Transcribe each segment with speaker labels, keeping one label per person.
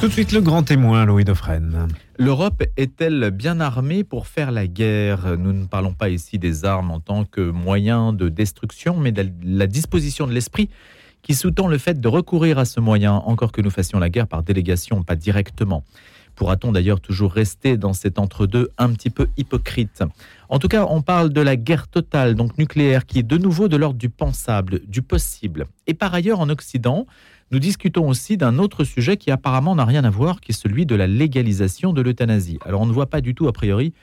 Speaker 1: Tout de suite, le grand témoin, Louis Dauphren.
Speaker 2: L'Europe est-elle bien armée pour faire la guerre? Nous ne parlons pas ici des armes en tant que moyen de destruction, mais de la disposition de l'esprit qui sous-tend le fait de recourir à ce moyen, encore que nous fassions la guerre par délégation, pas directement. Pourra-t-on d'ailleurs toujours rester dans cet entre-deux un petit peu hypocrite? En tout cas, on parle de la guerre totale, donc nucléaire, qui est de nouveau de l'ordre du pensable, du possible. Et par ailleurs, en Occident, nous discutons aussi d'un autre sujet qui apparemment n'a rien à voir, qui est celui de la légalisation de l'euthanasie. Alors on ne voit pas du tout, a priori,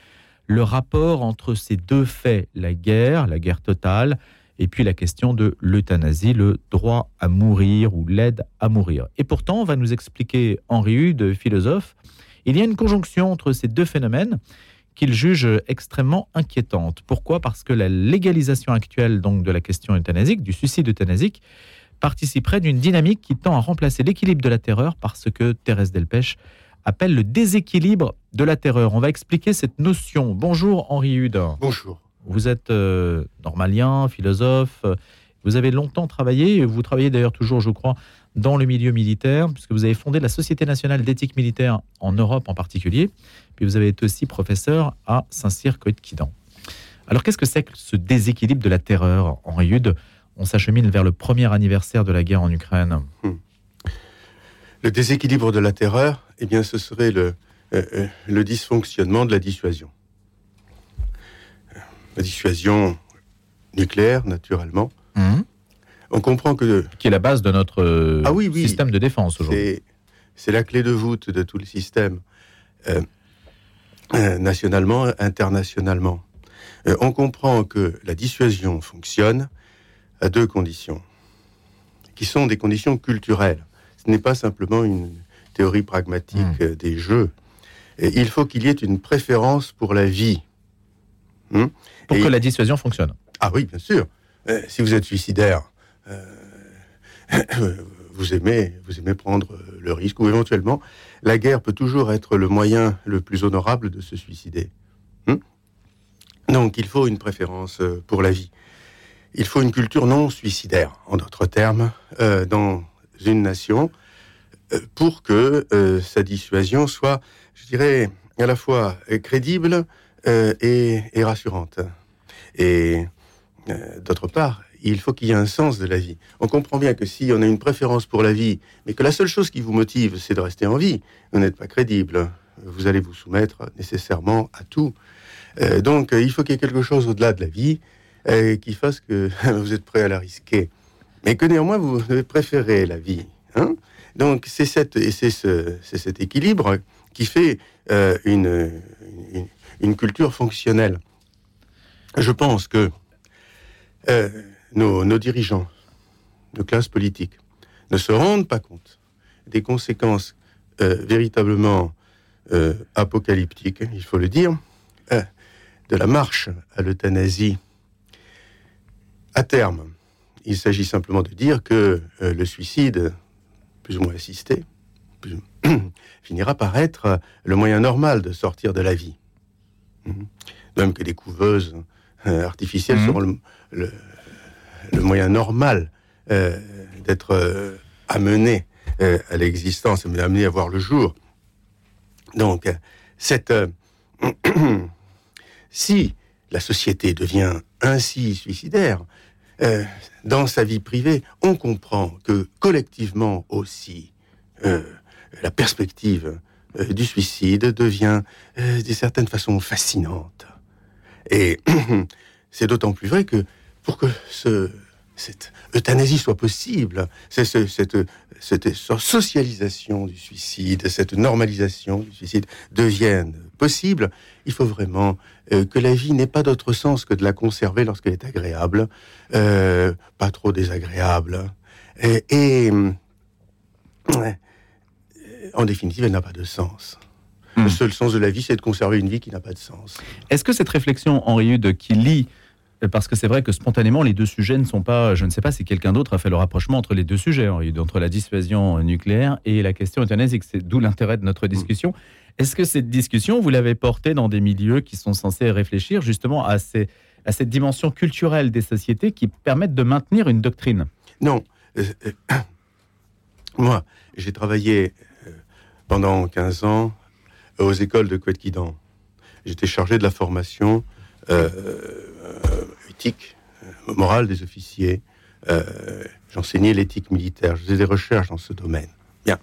Speaker 2: le rapport entre ces deux faits, la guerre, la guerre totale, et puis la question de l'euthanasie, le droit à mourir ou l'aide à mourir. Et pourtant, va nous expliquer Henri Hude, philosophe, il y a une conjonction entre ces deux phénomènes qu'il juge extrêmement inquiétante. Pourquoi? Parce que la légalisation actuelle donc de la question euthanasique, du suicide euthanasique, participerait d'une dynamique qui tend à remplacer l'équilibre de la terreur par ce que Thérèse Delpech appelle le déséquilibre de la terreur. On va expliquer cette notion. Bonjour Henri Hude.
Speaker 3: Bonjour.
Speaker 2: Vous êtes euh, normalien, philosophe. Vous avez longtemps travaillé, vous travaillez d'ailleurs toujours, je crois, dans le milieu militaire, puisque vous avez fondé la Société nationale d'éthique militaire en Europe en particulier, puis vous avez été aussi professeur à Saint-Cyr-Coët-Quidan. Alors qu'est-ce que c'est que ce déséquilibre de la terreur, Henri Hude? On s'achemine vers le premier anniversaire de la guerre en Ukraine. Hmm.
Speaker 3: Le déséquilibre de la terreur, eh bien, ce serait le, euh, euh, le dysfonctionnement de la dissuasion. La dissuasion nucléaire, naturellement. Hmm. On comprend que...
Speaker 2: Qui est la base de notre ah système de défense aujourd'hui.
Speaker 3: C'est la clé de voûte de tout le système, euh, nationalement, internationalement. on comprend que la dissuasion fonctionne à deux conditions, qui sont des conditions culturelles. Ce n'est pas simplement une théorie pragmatique hmm. des jeux. Et il faut qu'il y ait une préférence pour la vie.
Speaker 2: Hmm? pour que la dissuasion fonctionne.
Speaker 3: Ah oui, bien sûr. Euh, si vous êtes suicidaire, euh, vous aimez, vous aimez prendre le risque, ou éventuellement, la guerre peut toujours être le moyen le plus honorable de se suicider. Hmm? Donc, il faut une préférence euh, pour la vie il faut une culture non suicidaire, en d'autres termes, euh, dans une nation, euh, pour que euh, sa dissuasion soit, je dirais, à la fois crédible et, rassurante. Et d'autre part, il faut qu'il y ait un sens de la vie. On comprend bien que si on a une préférence pour la vie, mais que la seule chose qui vous motive, c'est de rester en vie, vous n'êtes pas crédible. Vous allez vous soumettre nécessairement à tout. donc, il faut qu'il y ait quelque chose au-delà de la vie qui fasse que vous êtes prêt à la risquer, mais que néanmoins vous préférez la vie. Hein Donc c'est cette, et c'est ce, cet équilibre qui fait euh, une, une, culture fonctionnelle. Je pense que euh, nos, nos, dirigeants, nos classes politiques, ne se rendent pas compte des conséquences euh, véritablement apocalyptiques, il faut le dire, de la marche à l'euthanasie à terme, il s'agit simplement de dire que euh, le suicide, plus ou moins assisté, finira par être le moyen normal de sortir de la vie. Mhm. Même que des couveuses euh, artificielles mhm. seront le, moyen normal euh, d'être amené à l'existence, amené à voir le jour. Donc, cette, si la société devient ainsi suicidaire, euh, dans sa vie privée, on comprend que collectivement aussi, euh, la perspective euh, du suicide devient d'une certaine façon fascinante. Et c'est d'autant plus vrai que pour que ce, cette euthanasie soit possible, c'est cette, cette, socialisation du suicide, cette normalisation du suicide devienne possible, il faut vraiment euh, que la vie n'ait pas d'autre sens que de la conserver lorsqu'elle est agréable, euh, pas trop désagréable. Et, en définitive, elle n'a pas de sens. Le hmm. seul sens de la vie, c'est de conserver une vie qui n'a pas de sens.
Speaker 2: Est-ce que cette réflexion, Henri Hude, qui lit parce que c'est vrai que spontanément, les deux sujets ne sont pas. Je ne sais pas si quelqu'un d'autre a fait le rapprochement entre les deux sujets, entre la dissuasion nucléaire et la question euthanasique. C'est d'où l'intérêt de notre discussion. Est-ce que cette discussion, vous l'avez portée dans des milieux qui sont censés réfléchir justement à, cette dimension culturelle des sociétés qui permettent de maintenir une doctrine?
Speaker 3: Non. Euh, euh, moi, j'ai travaillé pendant 15 ans aux écoles de Kouetkidan. J'étais chargé de la formation euh, éthique, morale des officiers. J'enseignais l'éthique militaire. Je faisais des recherches dans ce domaine. Bien.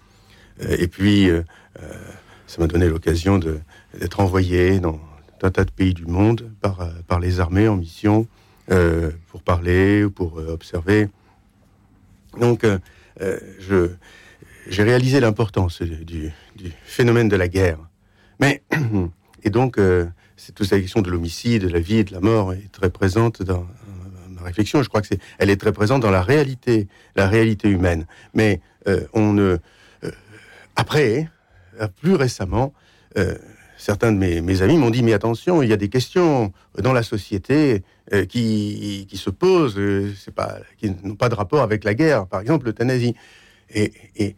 Speaker 3: et puis, ça m'a donné l'occasion d'être envoyé dans un tas de pays du monde par, les armées en mission pour parler ou pour observer. Donc, j'ai réalisé l'importance du, phénomène de la guerre. Mais, et donc, euh, c'est toute la question de l'homicide, de la vie et de la mort est très présente dans ma réflexion. Je crois que c'est, elle est très présente dans la réalité, la réalité humaine. Mais euh, on ne, euh, après, plus récemment, certains de mes, amis m'ont dit mais attention, il y a des questions dans la société qui, qui, se posent, c'est pas, qui n'ont pas de rapport avec la guerre. Par exemple, l'euthanasie. Et,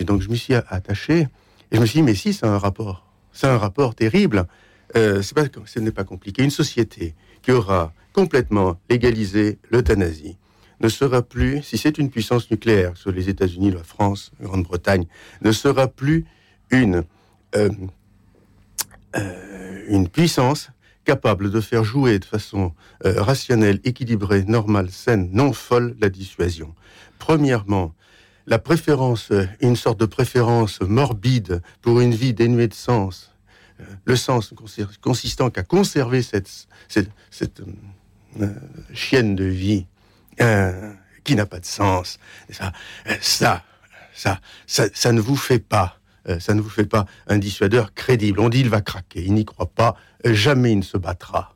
Speaker 3: donc je me suis attaché, et je me suis dit, mais si, c'est un rapport. C'est un rapport terrible. Euh, ce n'est pas compliqué. Une société qui aura complètement légalisé l'euthanasie ne sera plus, si c'est une puissance nucléaire, sur les États-Unis, la France, la Grande-Bretagne, ne sera plus une, euh, euh, puissance capable de faire jouer de façon rationnelle, équilibrée, normale, saine, non folle la dissuasion. Premièrement, la préférence, une sorte de préférence morbide pour une vie dénuée de sens, le sens consistant qu'à conserver cette, cette, euh, chienne de vie euh, qui n'a pas de sens, ça, ça, ça, ça, ne vous fait pas, ça ne vous fait pas un dissuadeur crédible. On dit il va craquer, il n'y croit pas, jamais il ne se battra,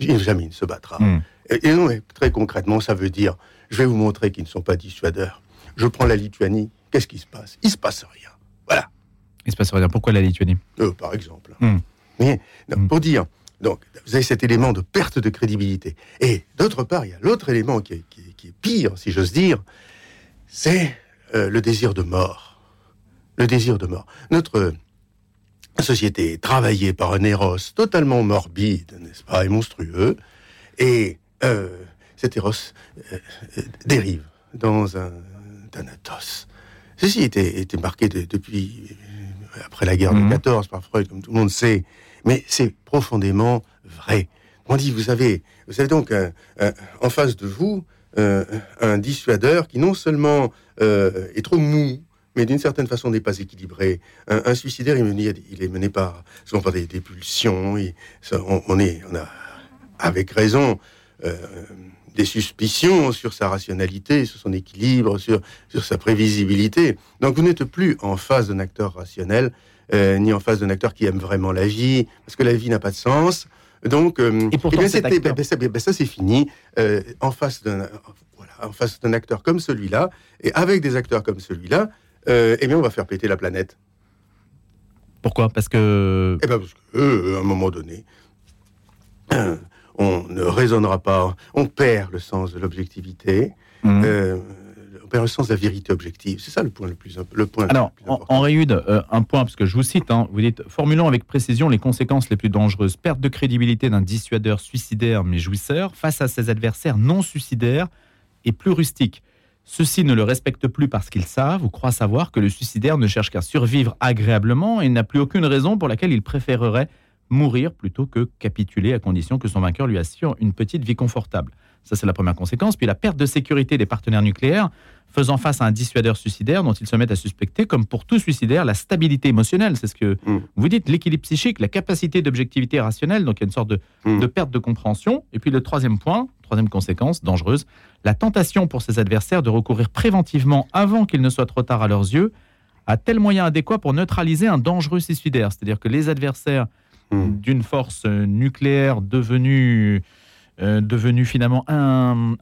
Speaker 3: jamais il ne se battra. Hmm. Et, et très concrètement, ça veut dire, je vais vous montrer qu'ils ne sont pas dissuadeurs je prends la Lituanie, qu'est-ce qui se passe? Il se passe rien. Voilà.
Speaker 2: Il se passe rien. Pourquoi la Lituanie
Speaker 3: euh, Par exemple. Hmm. Mais, hmm. Pour dire, donc, vous avez cet élément de perte de crédibilité. Et d'autre part, il y a l'autre élément qui est, pire, si j'ose dire, c'est euh, le désir de mort. Le désir de mort. Notre société est travaillée par un éros totalement morbide, n'est-ce pas, et monstrueux, et euh, cet éros dérive dans un Thanatos. Ceci était, était marqué depuis euh, après la guerre de 14 mhm. par Freud, comme tout le monde sait, mais c'est profondément vrai. On dit, vous avez, vous avez donc en face de vous euh, un dissuadeur qui non seulement euh, est trop mou, mais d'une certaine façon n'est pas équilibré. Un, suicidaire, il, il, est mené par souvent par des, pulsions. on, est, on a avec raison des suspicions sur sa rationalité, sur son équilibre, sur, sur sa prévisibilité. Donc vous n'êtes plus en face d'un acteur rationnel, euh, ni en face d'un acteur qui aime vraiment la vie, parce que la vie n'a pas de sens. Donc,
Speaker 2: euh, et pourtant,
Speaker 3: eh ben, ben, ben, ça c'est fini. Euh, en face d'un voilà, en face d'un acteur comme celui-là, et avec des acteurs comme celui-là, eh bien on va faire péter la planète.
Speaker 2: Pourquoi? Parce que.
Speaker 3: Eh ben parce que, à un moment donné, on ne raisonnera pas, on perd le sens de l'objectivité. Mhm. Euh, on perd le sens de la vérité objective. C'est ça le point le plus, le point
Speaker 2: Alors, le plus important. En, euh, un point, parce que je vous cite, hein, vous dites formulons avec précision les conséquences les plus dangereuses. Perte de crédibilité d'un dissuadeur suicidaire mais jouisseur face à ses adversaires non suicidaires et plus rustiques. Ceux-ci ne le respectent plus parce qu'ils savent ou croient savoir que le suicidaire ne cherche qu'à survivre agréablement et n'a plus aucune raison pour laquelle il préférerait mourir plutôt que capituler à condition que son vainqueur lui assure une petite vie confortable. Ça, c'est la première conséquence. Puis la perte de sécurité des partenaires nucléaires faisant face à un dissuadeur suicidaire dont ils se mettent à suspecter, comme pour tout suicidaire, la stabilité émotionnelle. C'est ce que mm. vous dites, l'équilibre psychique, la capacité d'objectivité rationnelle. Donc il y a une sorte de, mm. de, perte de compréhension. Et puis le troisième point, troisième conséquence dangereuse, la tentation pour ses adversaires de recourir préventivement avant qu'il ne soit trop tard à leurs yeux à tel moyen adéquat pour neutraliser un dangereux suicidaire. C'est-à-dire que les adversaires Hmm. d'une force nucléaire devenue, euh, devenue finalement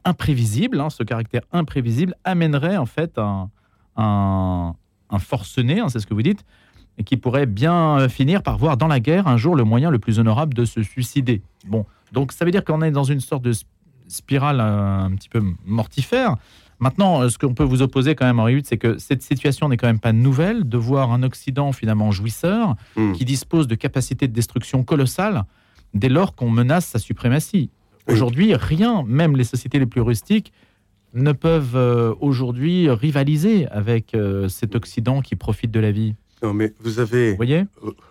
Speaker 2: imprévisible, hein, ce caractère imprévisible amènerait en fait un, un, forcené, hein, c'est ce que vous dites, et qui pourrait bien finir par voir dans la guerre un jour le moyen le plus honorable de se suicider. Bon, donc ça veut dire qu'on est dans une sorte de spirale un, un petit peu mortifère. Maintenant, euh, ce qu'on peut vous opposer quand même, Henri c'est que cette situation n'est quand même pas nouvelle de voir un Occident finalement jouisseur hmm. qui dispose de capacités de destruction colossales dès lors qu'on menace sa suprématie. Aujourd'hui, rien, même les sociétés les plus rustiques, ne peuvent euh, aujourd'hui rivaliser avec euh, cet Occident qui profite de la vie.
Speaker 3: Non, mais vous avez.
Speaker 2: Vous voyez?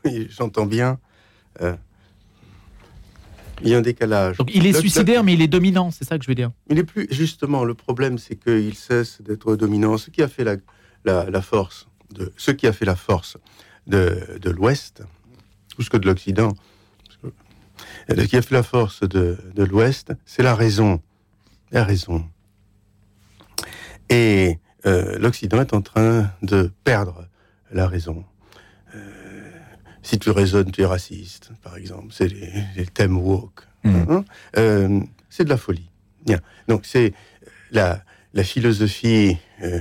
Speaker 3: Oui, J'entends bien. Euh, il y a un décalage.
Speaker 2: Donc il est
Speaker 3: Le-
Speaker 2: suicidaire, mais il est dominant, c'est ça que je veux dire.
Speaker 3: Il est plus. Justement, le problème, c'est qu'il cesse d'être dominant. Ce qui a fait la, la, la force de. Ce qui a fait la force de, de l'Ouest, plus que de l'Occident, ce qui a fait la force de, de l'Ouest, c'est la raison. La raison. Et euh, l'Occident est en train de perdre la raison. Euh, si tu raisonnes, tu es raciste, par exemple. C'est les, les thèmes woke.
Speaker 2: Mhm.
Speaker 3: Hein Euh, c'est de la folie. Bien. Donc c'est la, la philosophie euh,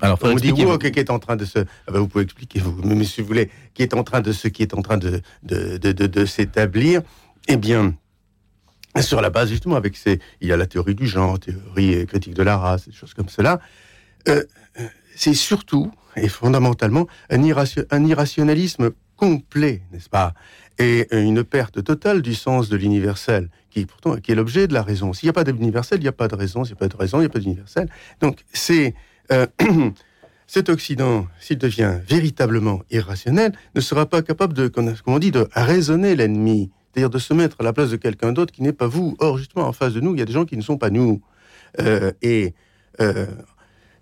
Speaker 2: Alors,
Speaker 3: on dit woke qui est en train de se. Ah ben, vous pouvez expliquer vous, mais si vous voulez, qui est en train de ce qui est en train de de, de, de, de s'établir. Eh bien, sur la base justement avec ces, il y a la théorie du genre, théorie euh, critique de la race, des choses comme cela. Euh, c'est surtout et fondamentalement un, irration- un irrationalisme complet, n'est-ce pas Et une perte totale du sens de l'universel, qui pourtant qui est l'objet de la raison. S'il n'y a pas d'universel, il n'y a pas de raison. S'il n'y a pas de raison, il n'y a pas d'universel. Donc c'est euh, cet Occident, s'il devient véritablement irrationnel, ne sera pas capable de, comme on dit, de raisonner l'ennemi, c'est-à-dire de se mettre à la place de quelqu'un d'autre qui n'est pas vous. Or, justement, en face de nous, il y a des gens qui ne sont pas nous. Euh, et euh,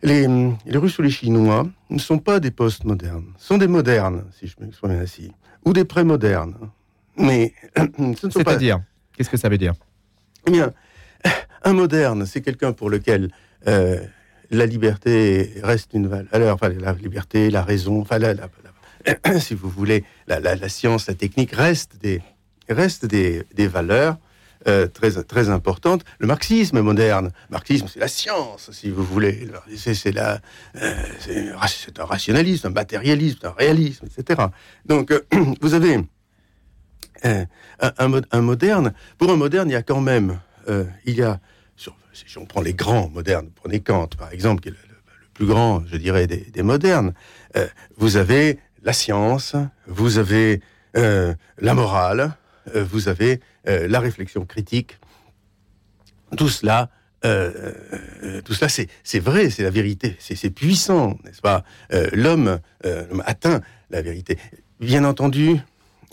Speaker 3: les, les Russes ou les Chinois ne sont pas des postmodernes, sont des modernes, si je m'exprime ainsi, ou des prémodernes. Mais ce ne sont pas
Speaker 2: C'est-à-dire, qu'est-ce que ça veut dire?
Speaker 3: Eh bien, un moderne, c'est quelqu'un pour lequel euh, la liberté reste une valeur. Enfin, la liberté, la raison, enfin, la- la- la- si vous voulez, la science, la technique restent des, restent des, des valeurs euh, très, très importantes. Le marxisme moderne, marxisme, c'est la science, si vous voulez. C'est, euh, un rationalisme, un matérialisme, un réalisme, etc. Donc, euh, vous avez un, un un moderne. Pour un moderne, il y a quand même, il y a, si on prend les grands modernes, prenez Kant par exemple, qui est le, plus grand, je dirais, des, des modernes. vous avez la science, vous avez la morale, vous avez euh, la réflexion critique. Tout cela. euh, euh, tout cela, c'est vrai, c'est la vérité, c'est puissant, n'est-ce pas? Euh, L'homme euh, atteint la vérité. Bien entendu,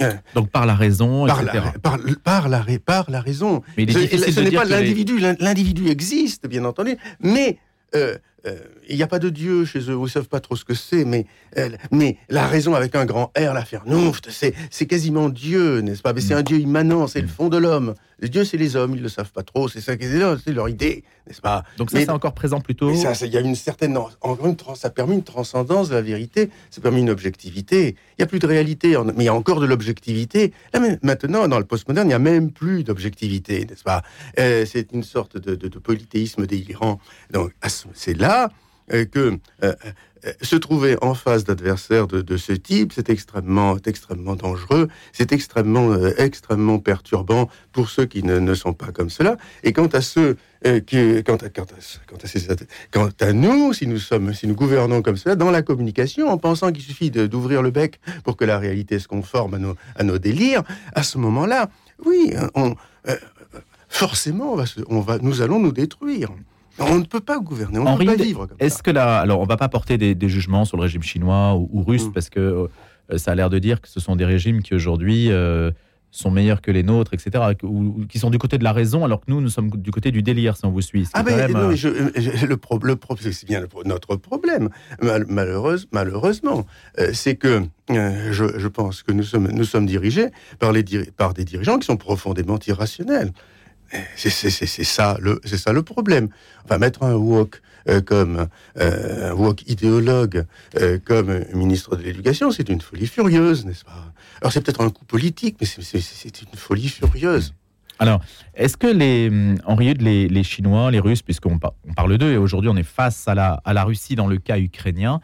Speaker 3: euh,
Speaker 2: Donc par la raison,
Speaker 3: par
Speaker 2: etc.
Speaker 3: la, par, par la, par la raison.
Speaker 2: Mais il est
Speaker 3: Ce- ce n'est pas
Speaker 2: les-
Speaker 3: l'individu. l'in- L'individu existe, bien entendu, mais euh, euh, il n'y a pas de Dieu chez eux. Ils ne savent pas trop ce que c'est, mais, euh, mais la raison avec un grand R, la Vernunft, c'est c'est quasiment Dieu, n'est-ce pas? Mais c'est un Dieu immanent, c'est le fond de l'homme. Les dieux, c'est les hommes, ils ne le savent pas trop. C'est ça, c'est leur idée, n'est-ce pas?
Speaker 2: Donc ça, c'est encore présent plutôt.
Speaker 3: mais ça, il y a une certaine, trans- ça a permis une transcendance de la vérité, ça a permis une objectivité. Il n'y a plus de réalité, en- mais il y a encore de l'objectivité. Maintenant, dans le postmoderne, il n'y a même plus d'objectivité, n'est-ce pas? Euh, C'est une sorte de, de- de polythéisme délirant. Donc, c'est là euh, que euh, euh, se trouver en face d'adversaires de, ce type, c'est extrêmement, extrêmement dangereux, c'est extrêmement, extrêmement perturbant pour ceux qui ne, sont pas comme cela. Et quant à ceux quant à, nous, si nous sommes, si nous gouvernons comme cela, dans la communication, en pensant qu'il suffit d'ouvrir le bec pour que la réalité se conforme à nos, à délires, à ce moment-là, oui, forcément, on va, nous allons nous détruire. On ne peut pas gouverner, on ne peut pas vivre
Speaker 2: Est-ce que là, alors on va pas porter des, des jugements sur le régime chinois ou, ou russe
Speaker 3: Mm.
Speaker 2: parce que euh, ça a l'air de dire que ce sont des régimes qui aujourd'hui euh, sont meilleurs que les nôtres, etc., ou, ou qui sont du côté de la raison alors que nous, nous sommes du côté du délire, si on vous suit.
Speaker 3: Ah
Speaker 2: même,
Speaker 3: non,
Speaker 2: euh,
Speaker 3: mais je- je- le, pro- le pro- c'est bien le notre problème. Mal- malheureuse- malheureusement, euh, c'est que euh, je, je pense que nous sommes, nous sommes dirigés par, les diri- par des dirigeants qui sont profondément irrationnels. C'est ça, le- ça le problème. Enfin, mettre un wok euh, comme euh, un wok idéologue euh, comme ministre de l'Éducation, c'est une folie furieuse, n'est-ce pas? Alors c'est peut-être un coup politique, mais c'est- une folie furieuse.
Speaker 2: Alors, est-ce que les les, Chinois, les Russes, puisqu'on par- on parle d'eux et aujourd'hui on est face à la, à la Russie dans le cas ukrainien,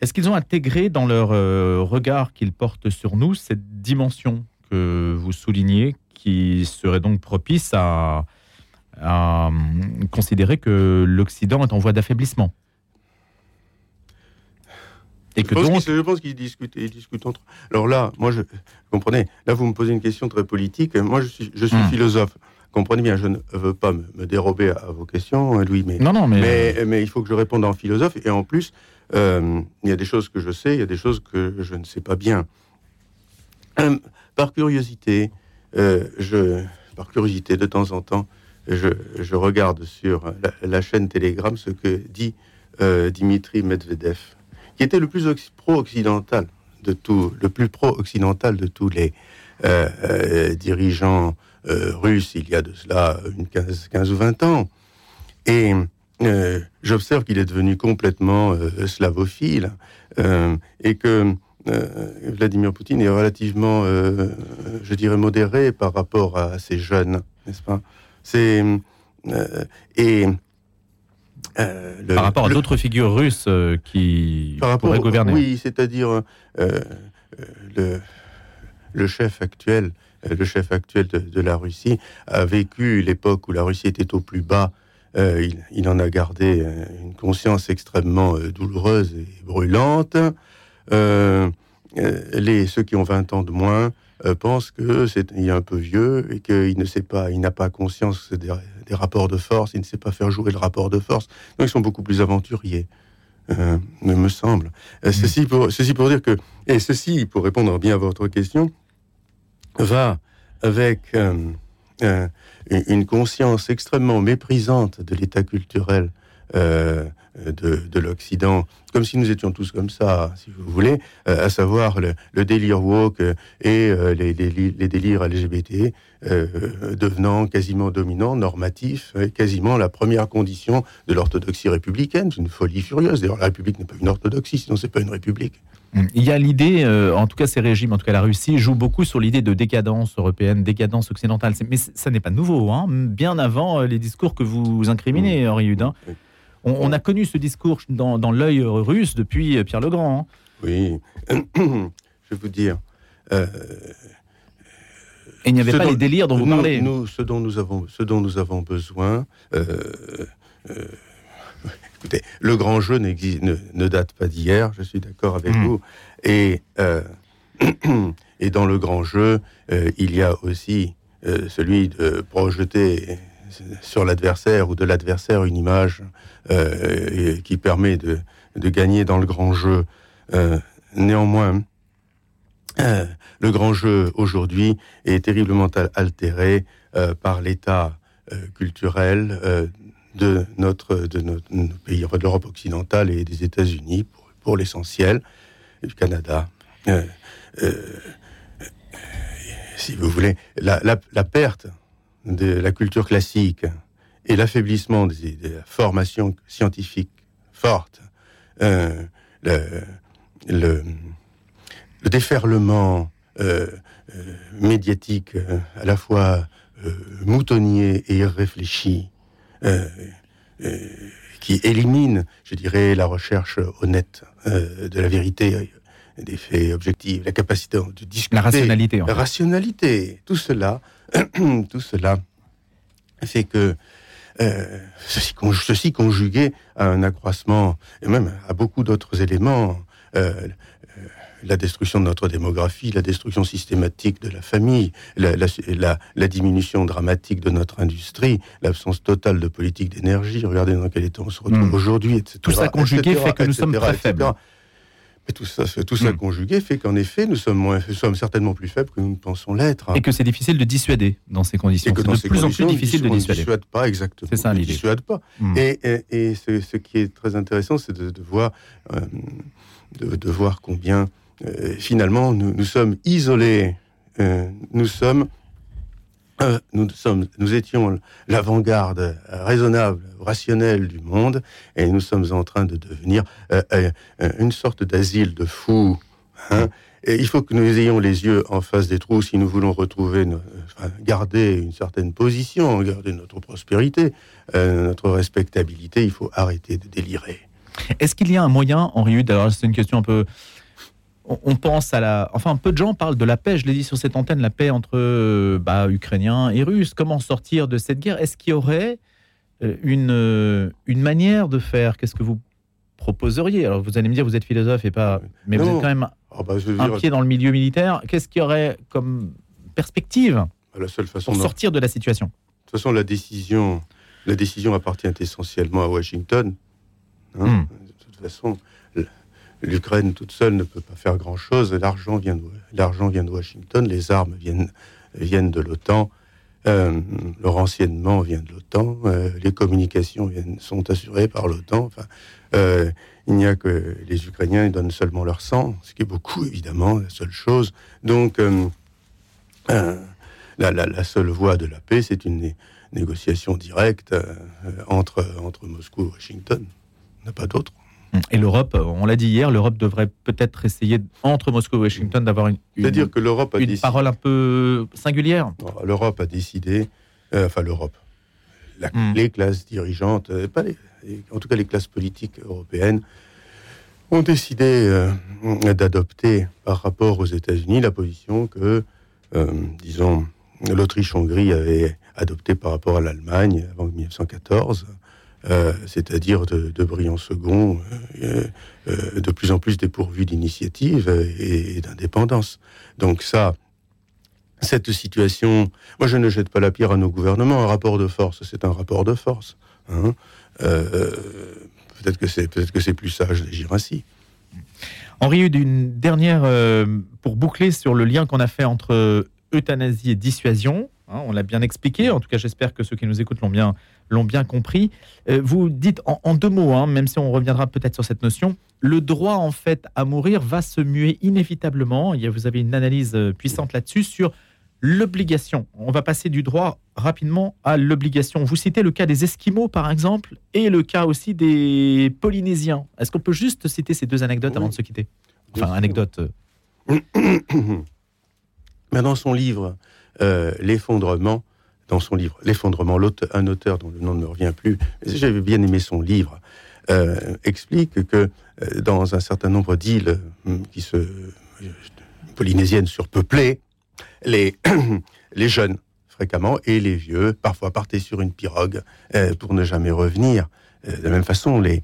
Speaker 2: est-ce qu'ils ont intégré dans leur euh, regard qu'ils portent sur nous cette dimension que vous soulignez, qui serait donc propice à, à, hum, considérer que l'Occident est en voie d'affaiblissement et
Speaker 3: Je
Speaker 2: que
Speaker 3: pense
Speaker 2: donc
Speaker 3: je pense qu'ils discutent, ils discutent entre. Alors là, moi, je vous comprenez. Là, vous me posez une question très politique. Moi, je suis, je suis
Speaker 2: Hmm.
Speaker 3: philosophe. Comprenez bien, je ne veux pas me, me dérober à, à vos questions, Louis, mais,
Speaker 2: non non mais,
Speaker 3: mais, mais il faut que je réponde en philosophe. Et en plus, il y a des choses que je sais, il y a des choses que je ne sais pas bien. par curiosité, je, par curiosité, de temps en temps, je, regarde sur la, chaîne Telegram ce que dit Dimitri Medvedev, qui était le plus pro-occidental de tout, le plus pro-occidental de tous les dirigeants russes il y a de cela une 15 ou 20 ans. Et euh, j'observe qu'il est devenu complètement euh, slavophile euh, et que Vladimir Poutine est relativement, je dirais, modéré par rapport à ces jeunes, n'est-ce pas? C'est
Speaker 2: et par rapport à d'autres figures russes qui pourraient gouverner.
Speaker 3: Oui, c'est-à-dire le, le chef actuel, le chef actuel de, la Russie a vécu l'époque où la Russie était au plus bas euh, il, en a gardé euh, une conscience extrêmement euh, douloureuse et brûlante. Les, ceux qui ont 20 ans de moins pensent que c'est il est un peu vieux et qu'il ne sait pas, il n'a pas conscience des, rapports de force, il ne sait pas faire jouer le rapport de force. Donc ils sont beaucoup plus aventuriers. Euh, me semble. Ceci, pour, dire que, et ceci, pour répondre bien à votre question, va avec euh, une conscience extrêmement méprisante de l'état culturel euh, de, l'Occident, comme si nous étions tous comme ça, si vous voulez, euh, à savoir le, délire woke et les, les, délires LGBT devenant quasiment dominants, normatifs, quasiment la première condition de l'orthodoxie républicaine. C'est une folie furieuse. D'ailleurs, la République n'est pas une orthodoxie, sinon c'est pas une république.
Speaker 2: Il y a l'idée, euh, en tout cas ces régimes, en tout cas la Russie, joue beaucoup sur l'idée de décadence européenne, décadence occidentale. Mais ça n'est pas nouveau, hein. bien avant euh, les discours que vous incriminez. Henri Hudin. On, a connu ce discours dans, l'œil russe depuis euh, Pierre le Grand. Hein.
Speaker 3: Oui, je vais vous dire. Et
Speaker 2: il n'y avait pas les délires dont vous parlez.
Speaker 3: Nous, ce, dont nous avons, ce dont nous avons besoin, Écoutez, le grand jeu ne, ne, date pas d'hier, je suis d'accord avec hmm. vous. Et, euh, et dans le grand jeu, euh, il y a aussi euh, celui de projeter sur l'adversaire ou de l'adversaire une image qui permet de, gagner dans le grand jeu. néanmoins, le grand jeu aujourd'hui est terriblement altéré par l'état culturel de notre, pays, de l'Europe occidentale et des États-Unis pour, l'essentiel, du Canada. Euh, euh, si vous voulez, la, perte de la culture classique et l'affaiblissement de, la formation scientifique forte, euh, le, le, déferlement médiatique à la fois moutonnier et irréfléchi euh, euh, qui élimine, je dirais, la recherche honnête euh, de la vérité, des faits objectifs, la capacité de discuter,
Speaker 2: la rationalité,
Speaker 3: la rationalité, tout cela, tout cela fait que ceci, ceci, conjugué à un accroissement et même à beaucoup d'autres éléments, la destruction de notre démographie, la destruction systématique de la famille, la, diminution dramatique de notre industrie, l'absence totale de politique d'énergie. Regardez dans quel état on se retrouve hmm. aujourd'hui, etc.
Speaker 2: Tout ça conjugué fait que nous sommes très faibles.
Speaker 3: Tout ça, tout ça hmm. conjugué fait qu'en effet, nous sommes, moins, nous sommes certainement plus faibles que nous ne pensons l'être.
Speaker 2: Et que c'est difficile de dissuader dans ces conditions. C'est de plus en plus difficile de dissuader.
Speaker 3: On ne dissuade pas exactement. C'est ça l'idée. dissuade pas. Hmm. Et, et, ce, qui est très intéressant, c'est de, voir, euh, de, voir combien euh, finalement, nous, sommes isolés. Euh, nous sommes euh, nous, étions l'avant-garde raisonnable, rationnelle du monde, et nous sommes en train de devenir une sorte d'asile de fous. Hein. Il faut que nous ayons les yeux en face des trous si nous voulons retrouver, garder une certaine position, garder notre prospérité, notre respectabilité. Il faut arrêter de délirer.
Speaker 2: Est-ce qu'il y a un moyen, Henri Hude, alors c'est une question un peu on pense à la. Enfin, peu de gens parlent de la paix, je l'ai dit sur cette antenne, la paix entre euh, bah, Ukrainiens et Russes. Comment sortir de cette guerre? Est-ce qu'il y aurait euh, une, euh, une manière de faire? Qu'est-ce que vous proposeriez? Alors, vous allez me dire, vous êtes philosophe et pas. Mais vous êtes quand même ah, bah, un pied dans le milieu militaire. Qu'est-ce qu'il y aurait comme perspective
Speaker 3: la seule façon
Speaker 2: pour sortir de la situation? De
Speaker 3: toute façon, la décision, la décision appartient essentiellement à Washington. Hein. Hmm. De toute façon, l'Ukraine toute seule ne peut pas faire grand-chose. L'argent vient, de, l'argent vient de Washington, les armes viennent, viennent de l'OTAN, euh, le renseignement vient de l'OTAN, euh, les communications sont assurées par l'OTAN. Enfin, euh, il n'y a que les Ukrainiens, ils donnent seulement leur sang, ce qui est beaucoup, évidemment, la seule chose. Donc, euh, la, seule voie de la paix, c'est une né négociation directe entre, entre Moscou et Washington. Il n'y a pas d'autre.
Speaker 2: Et l'Europe, on l'a dit hier, l'Europe devrait peut-être essayer, entre Moscou et Washington, d'avoir une, une,
Speaker 3: dire que l'Europe a
Speaker 2: une
Speaker 3: décidé...
Speaker 2: parole un peu singulière.
Speaker 3: L'Europe a décidé, euh, enfin l'Europe, la, mm. les classes dirigeantes, euh, pas les, en tout cas les classes politiques européennes, ont décidé euh, d'adopter par rapport aux États-Unis la position que, euh, disons, l'Autriche-Hongrie avait adoptée par rapport à l'Allemagne avant 1914. Euh, c'est-à-dire de, de, seconds, euh, euh, de plus en plus dépourvus d'initiative et, d'indépendance. Donc ça, cette situation, moi je ne jette pas la pierre à nos gouvernements. Un rapport de force, c'est un rapport de force. Hein peut-être que c'est peut-être que c'est plus sage d'agir ainsi.
Speaker 2: Henri, d'une dernière pour boucler sur le lien qu'on a fait entre euthanasie et dissuasion. Hein, on l'a bien expliqué. En tout cas, j'espère que ceux qui nous écoutent l'ont bien l'ont bien compris. Euh, vous dites en, en deux mots, hein, même si on reviendra peut-être sur cette notion, le droit en fait à mourir va se muer inévitablement. Il y a, vous avez une analyse puissante là-dessus sur l'obligation. On va passer du droit rapidement à l'obligation. Vous citez le cas des Esquimaux, par exemple, et le cas aussi des Polynésiens. Est-ce qu'on peut juste citer ces deux anecdotes oui. avant de se quitter? Enfin, anecdote.
Speaker 3: Mais dans son livre, euh, L'effondrement, dans son livre L'effondrement, un auteur dont le nom ne me revient plus, j'avais bien aimé son livre, euh, explique que euh, dans un certain nombre d'îles euh, qui se polynésiennes surpeuplées, les, les jeunes fréquemment et les vieux parfois partaient sur une pirogue euh, pour ne jamais revenir. Euh, de la même façon, les, euh,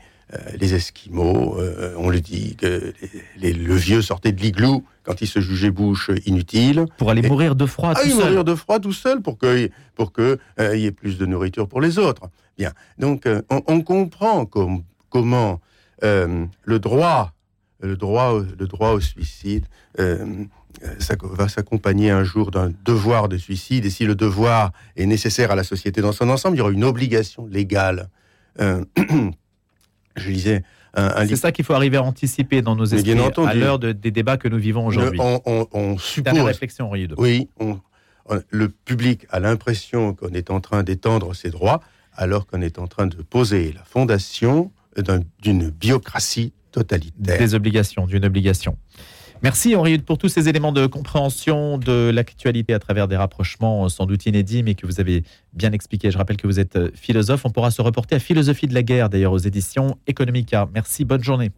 Speaker 3: les Esquimaux, on le dit que les, les, le vieux sortait de l'igloo quand il se jugeait bouche inutile.
Speaker 2: Pour aller et, mourir de froid
Speaker 3: ah,
Speaker 2: tout
Speaker 3: seul.
Speaker 2: mourir
Speaker 3: de froid tout seul pour que pour que euh, y ait plus de nourriture pour les autres. Bien. Donc euh, on, on, comprend com comment euh, le droit le droit le droit au suicide euh, ça va s'accompagner un jour d'un devoir de suicide et si le devoir est nécessaire à la société dans son ensemble, il y aura une obligation légale. Je lisais
Speaker 2: c'est ça qu'il faut arriver à anticiper dans nos esprits
Speaker 3: entendu,
Speaker 2: à l'heure de, des débats que nous vivons aujourd'hui.
Speaker 3: On, on, on suppose.
Speaker 2: réflexion,
Speaker 3: Oui, on, le public a l'impression qu'on est en train d'étendre ses droits, alors qu'on est en train de poser la fondation d'une un, biocratie totalitaire.
Speaker 2: Des obligations, d'une obligation. Merci Henri pour tous ces éléments de compréhension de l'actualité à travers des rapprochements sans doute inédits, mais que vous avez bien expliqué. Je rappelle que vous êtes philosophe. On pourra se reporter à Philosophie de la guerre, d'ailleurs, aux éditions Economica. Merci, bonne journée.